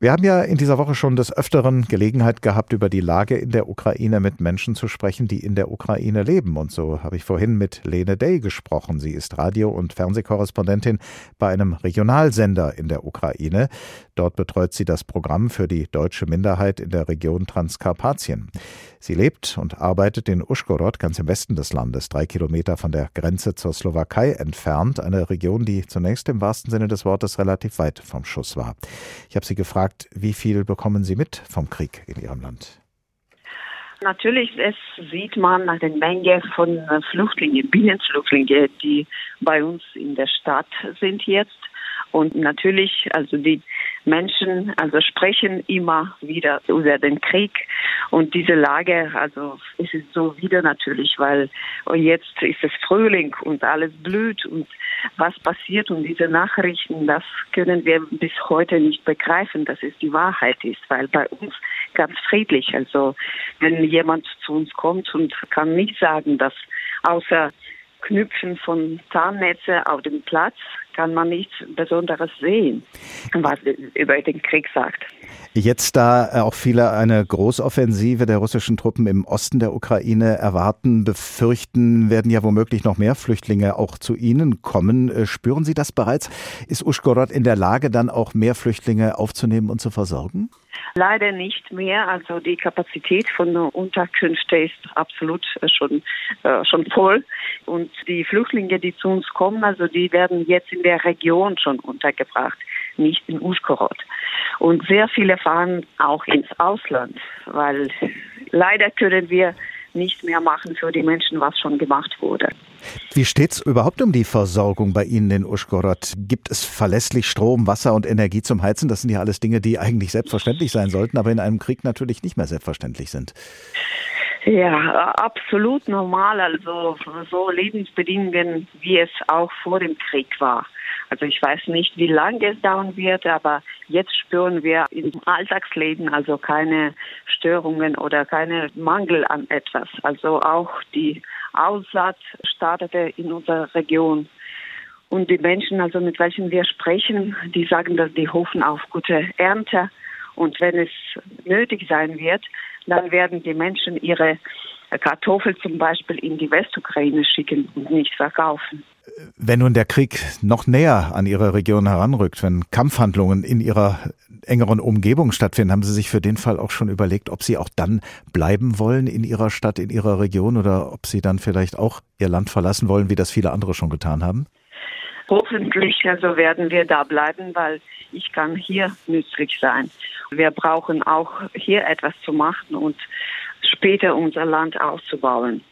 Wir haben ja in dieser Woche schon des Öfteren Gelegenheit gehabt, über die Lage in der Ukraine mit Menschen zu sprechen, die in der Ukraine leben. Und so habe ich vorhin mit Lene Day gesprochen. Sie ist Radio- und Fernsehkorrespondentin bei einem Regionalsender in der Ukraine. Dort betreut sie das Programm für die deutsche Minderheit in der Region Transkarpatien. Sie lebt und arbeitet in Uschgorod, ganz im Westen des Landes, drei Kilometer von der Grenze zur Slowakei entfernt. Eine Region, die zunächst im wahrsten Sinne des Wortes relativ weit vom Schuss war. Ich habe sie gefragt, wie viel bekommen Sie mit vom Krieg in Ihrem Land? Natürlich es sieht man nach der Menge von Flüchtlingen, Binnenflüchtlingen, die bei uns in der Stadt sind jetzt. Und natürlich, also die Menschen also sprechen immer wieder über den Krieg. Und diese Lage, also es ist so wieder natürlich, weil jetzt ist es Frühling und alles blüht. Und was passiert und diese Nachrichten, das können wir bis heute nicht begreifen, dass es die Wahrheit ist, weil bei uns ganz friedlich, also wenn jemand zu uns kommt und kann nicht sagen, dass außer Knüpfen von Zahnnetze auf dem Platz kann man nichts Besonderes sehen, was über den Krieg sagt. Jetzt, da auch viele eine Großoffensive der russischen Truppen im Osten der Ukraine erwarten, befürchten, werden ja womöglich noch mehr Flüchtlinge auch zu Ihnen kommen. Äh, spüren Sie das bereits? Ist Uschgorod in der Lage, dann auch mehr Flüchtlinge aufzunehmen und zu versorgen? Leider nicht mehr. Also die Kapazität von Unterkünften ist absolut äh, schon, äh, schon voll. Und die Flüchtlinge, die zu uns kommen, also die werden jetzt in der Region schon untergebracht, nicht in Uschkorod. Und sehr viele fahren auch ins Ausland, weil leider können wir nicht mehr machen für die Menschen, was schon gemacht wurde. Wie steht es überhaupt um die Versorgung bei Ihnen in Uschgorod? Gibt es verlässlich Strom, Wasser und Energie zum Heizen? Das sind ja alles Dinge, die eigentlich selbstverständlich sein sollten, aber in einem Krieg natürlich nicht mehr selbstverständlich sind. Ja, absolut normal. Also so Lebensbedingungen, wie es auch vor dem Krieg war. Also ich weiß nicht, wie lange es dauern wird, aber jetzt spüren wir im Alltagsleben also keine Störungen oder keine Mangel an etwas. Also auch die Aussatz startete in unserer Region. Und die Menschen, also mit welchen wir sprechen, die sagen, dass die hoffen auf gute Ernte. Und wenn es nötig sein wird, dann werden die Menschen ihre Kartoffeln zum Beispiel in die Westukraine schicken und nicht verkaufen. Wenn nun der Krieg noch näher an Ihre Region heranrückt, wenn Kampfhandlungen in Ihrer engeren Umgebung stattfinden, haben Sie sich für den Fall auch schon überlegt, ob Sie auch dann bleiben wollen in Ihrer Stadt, in Ihrer Region oder ob Sie dann vielleicht auch Ihr Land verlassen wollen, wie das viele andere schon getan haben? Hoffentlich also werden wir da bleiben, weil ich kann hier nützlich sein. Wir brauchen auch hier etwas zu machen und später unser Land auszubauen.